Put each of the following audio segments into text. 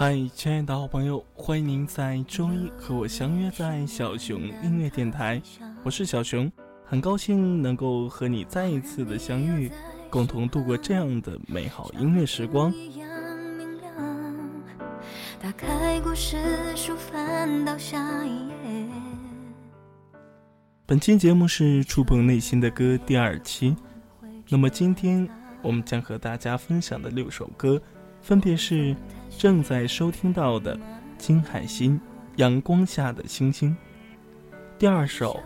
嗨，亲爱的好朋友，欢迎您在周一和我相约在小熊音乐电台。我是小熊，很高兴能够和你再一次的相遇，共同度过这样的美好音乐时光。打开故事书，翻到下一页。本期节目是触碰内心的歌第二期，那么今天我们将和大家分享的六首歌，分别是。正在收听到的金海心《阳光下的星星》，第二首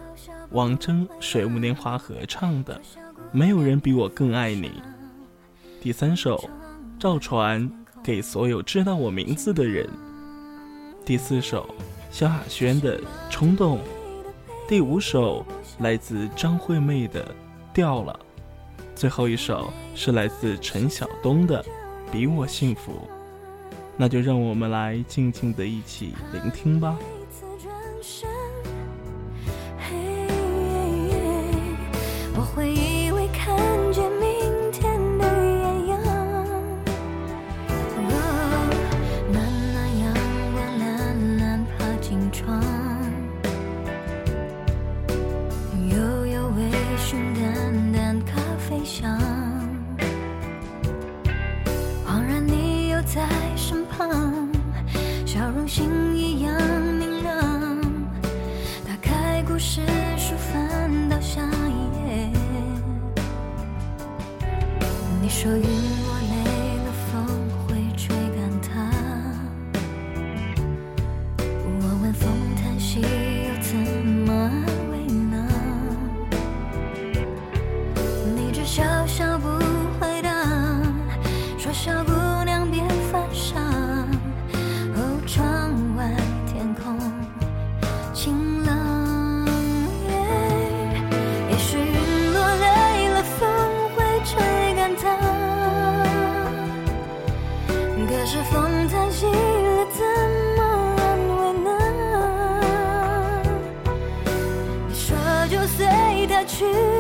王铮水木年华合唱的《没有人比我更爱你》，第三首赵传给所有知道我名字的人，第四首萧亚轩的《冲动》，第五首来自张惠妹的《掉了》，最后一首是来自陈晓东的《比我幸福》。那就让我们来静静的一起聆听吧。去。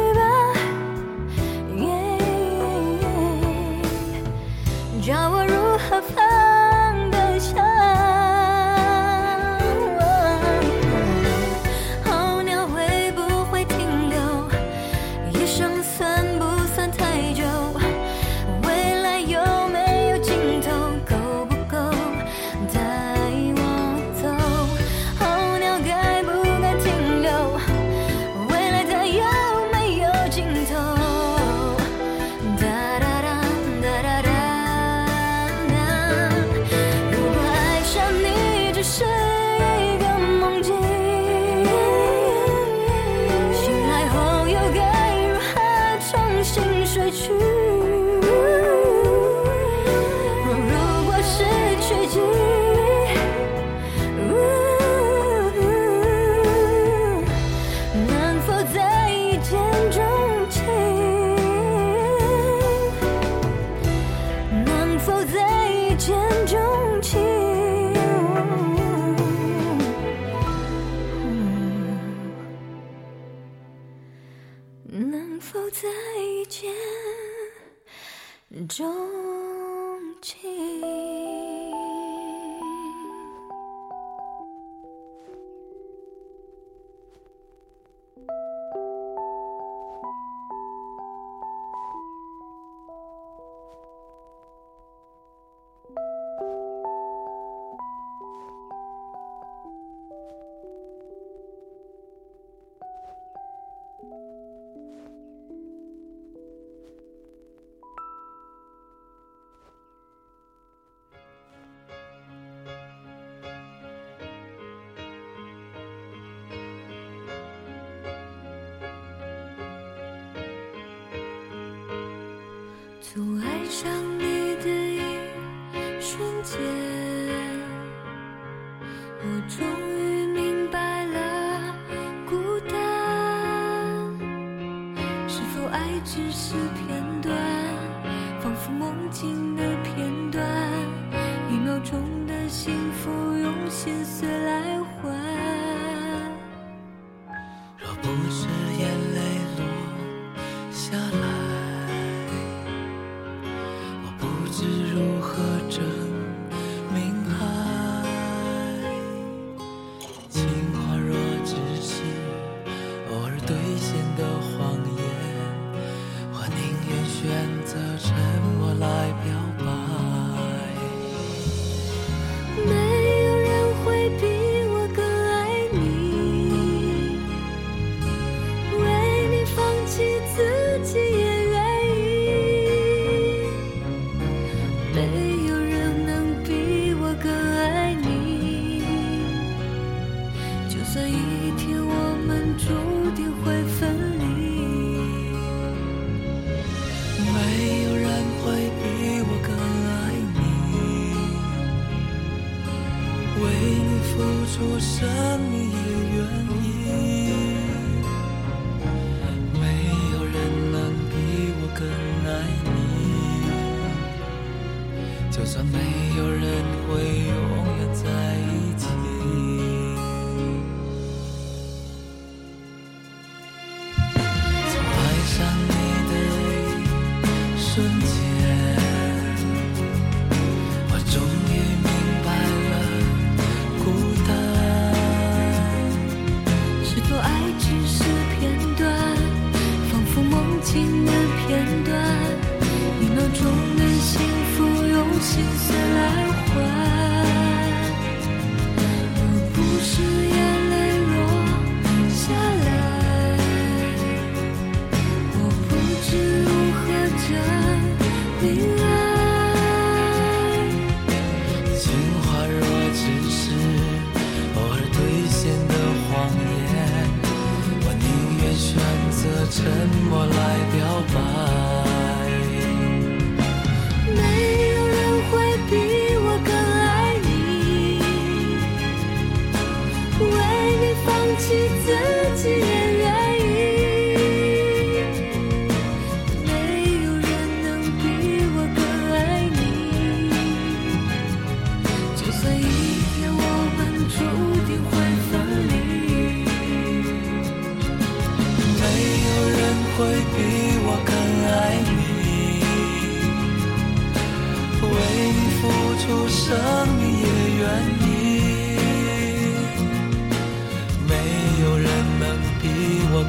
从爱上你的一瞬间，我终于明白了孤单。是否爱只是片 amazing.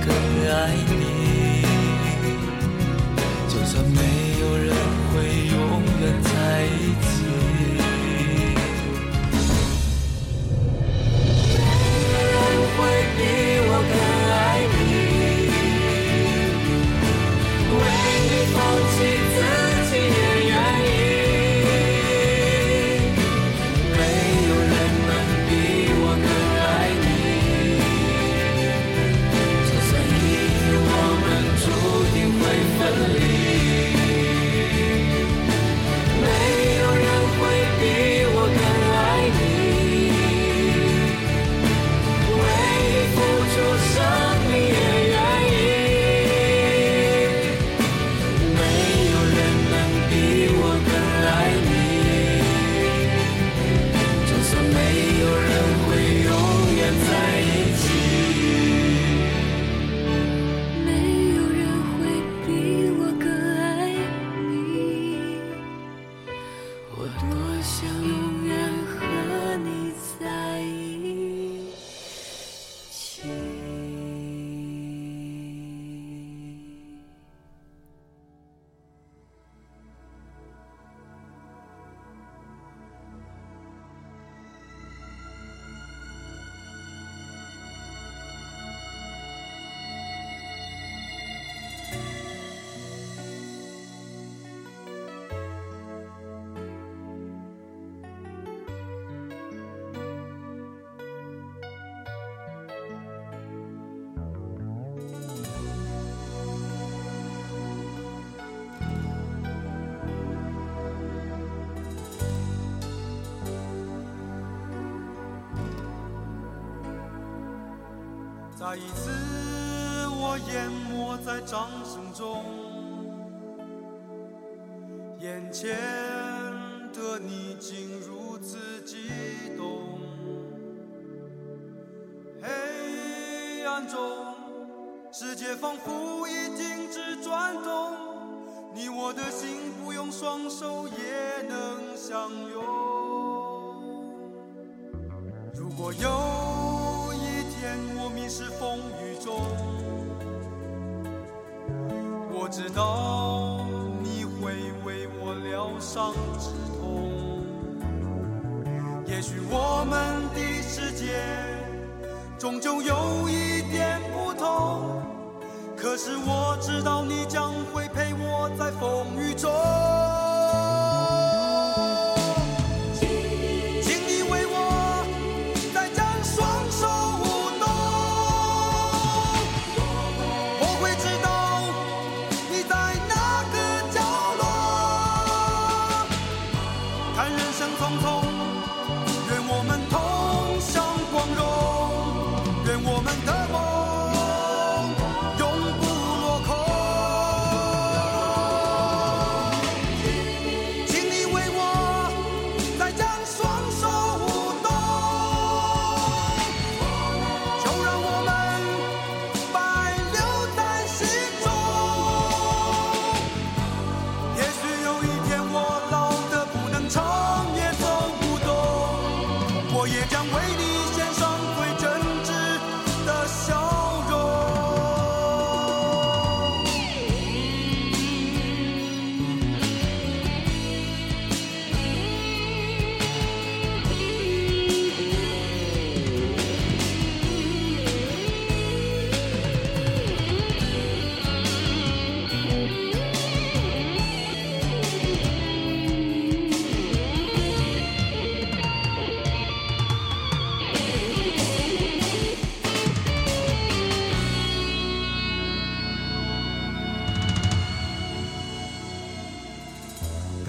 更爱你。就算没一次，我淹没在掌声中，眼前的你竟如此激动，黑暗中，世界仿佛已停止转动，你我的心不用双手也能相拥。是风雨中，我知道你会为我疗伤止痛，也许我们的世界终究有一点不同，可是我知道你将会陪我在风雨中。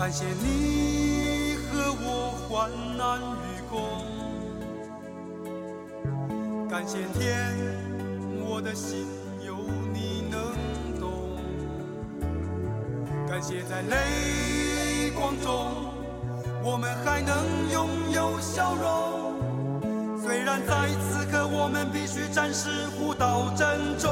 感谢你和我患难与共，感谢天，我的心有你能懂，感谢在泪光中，我们还能拥有笑容。虽然在此刻我们必须暂时互道珍重，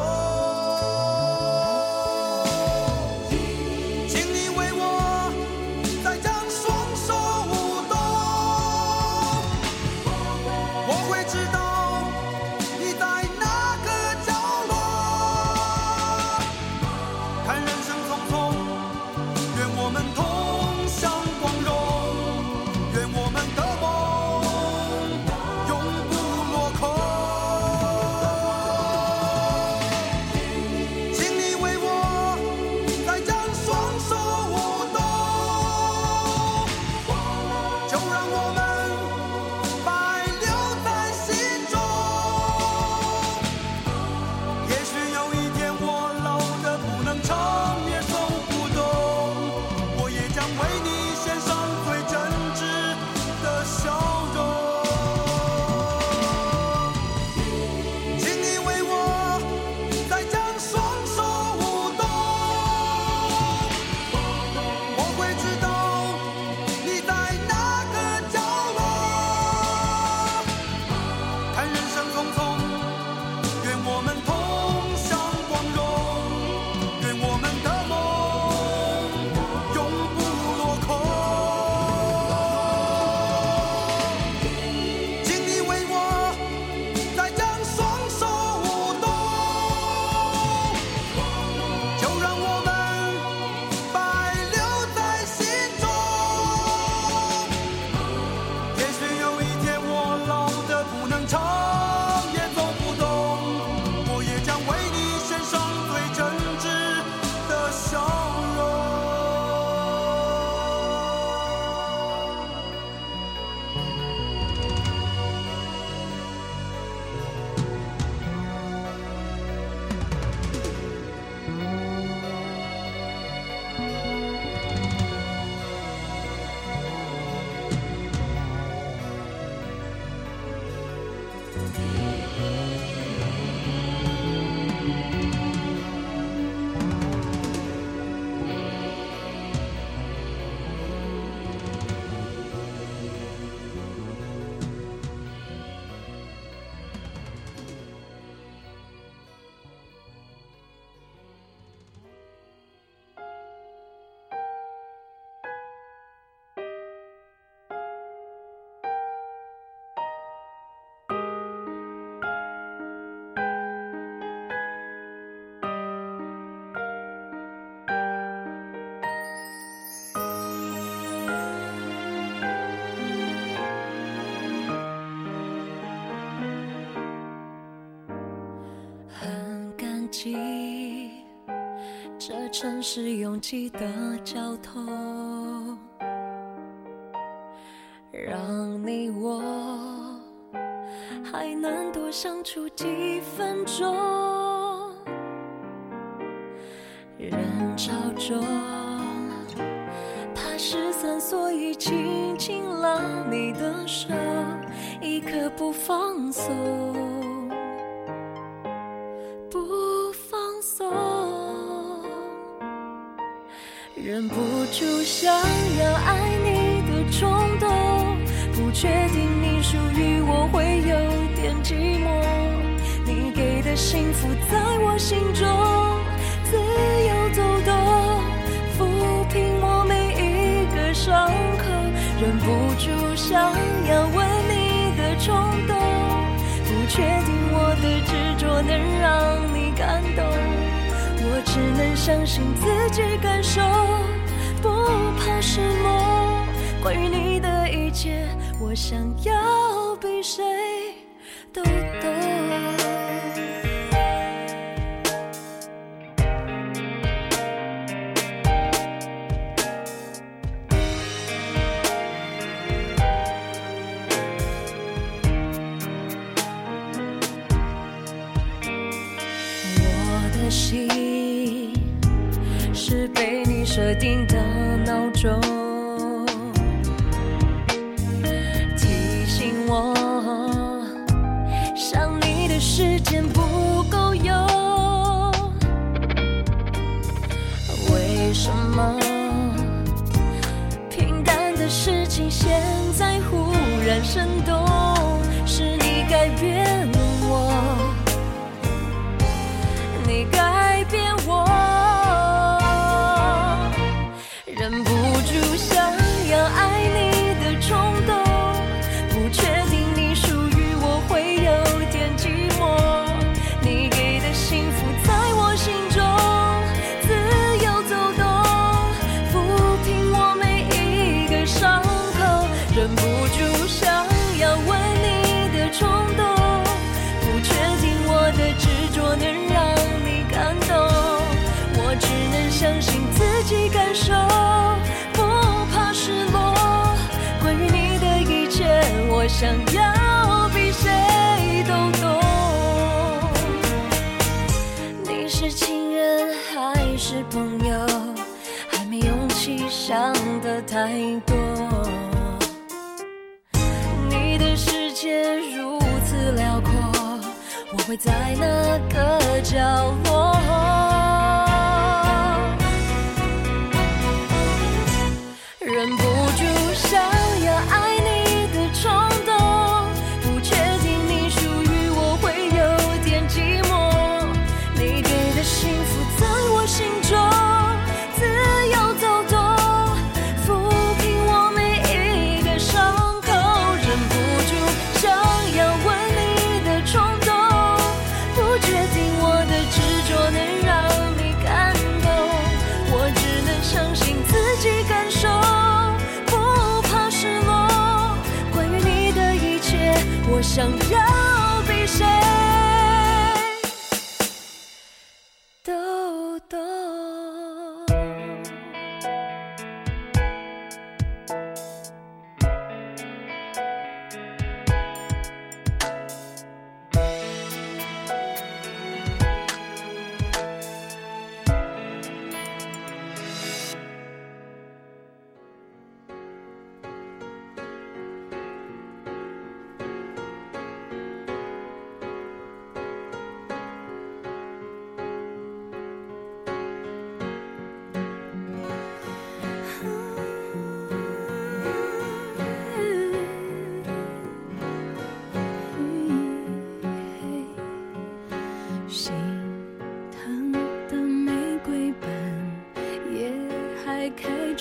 是拥挤的交通，让你我还能多相处几分钟。人潮中，怕失散，所以紧紧拉你的手，一刻不放松。忍不住想要爱你的冲动，不确定你属于我会有点寂寞。你给的幸福在我心中自由走动，抚平我每一个伤口，忍不住想要吻你的冲动。不确定我的执着能让你感动，我只能相信自己感受，关于你的一切，我想要比谁现在忽然生动想要比谁都懂，你是情人还是朋友，还没勇气想得太多。你的世界如此辽阔，我会在那个角落。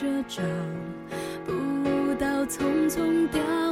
着找不到匆匆凋。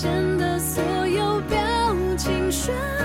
现的所有表情瞬。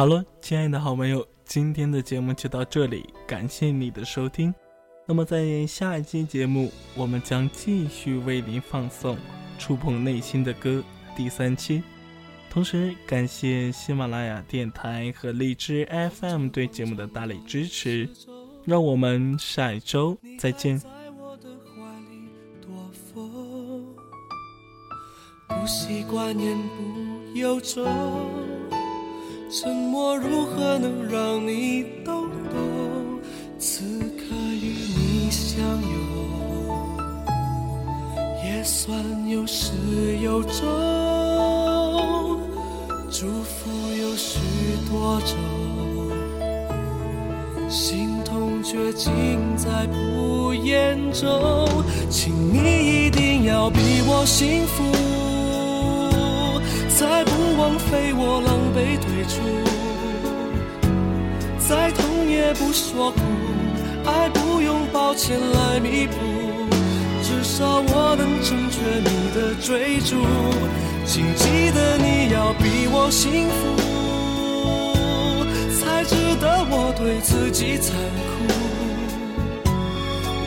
好了，亲爱的好朋友，今天的节目就到这里，感谢你的收听。那么在下一期节目，我们将继续为您放送《触碰内心的歌》第三期。同时，感谢喜马拉雅电台和荔枝 FM 对节目的大力支持。让我们下一周再见。不习惯言不由衷，沉默如何能让你懂懂？此刻与你相拥，也算有始有终。祝福有许多种，心痛却尽在不言中。请你一定要比我幸福。再不枉费我退出，再痛也不说苦，爱不用抱歉来弥补，至少我能成全你的追逐。请记得你要比我幸福，才值得我对自己残酷。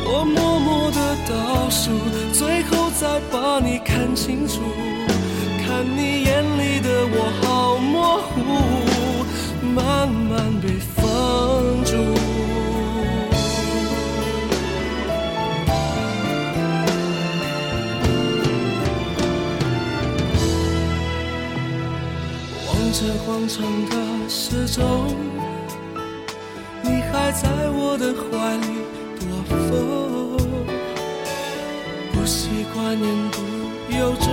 我默默的倒数，最后再把你看清楚。看你眼的我好模糊，慢慢被放逐。望着广场的时钟，你还在我的怀里躲风，不习惯言不由衷。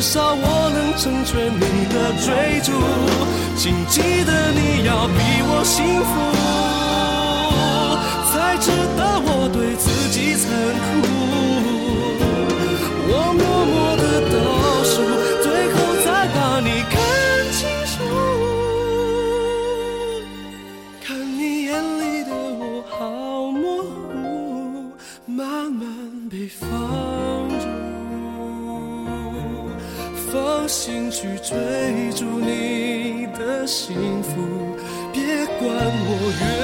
至少我能成全你的追逐，请记得你要比我幸福，才值得我对自己残酷。追逐你的幸福，别管我愿。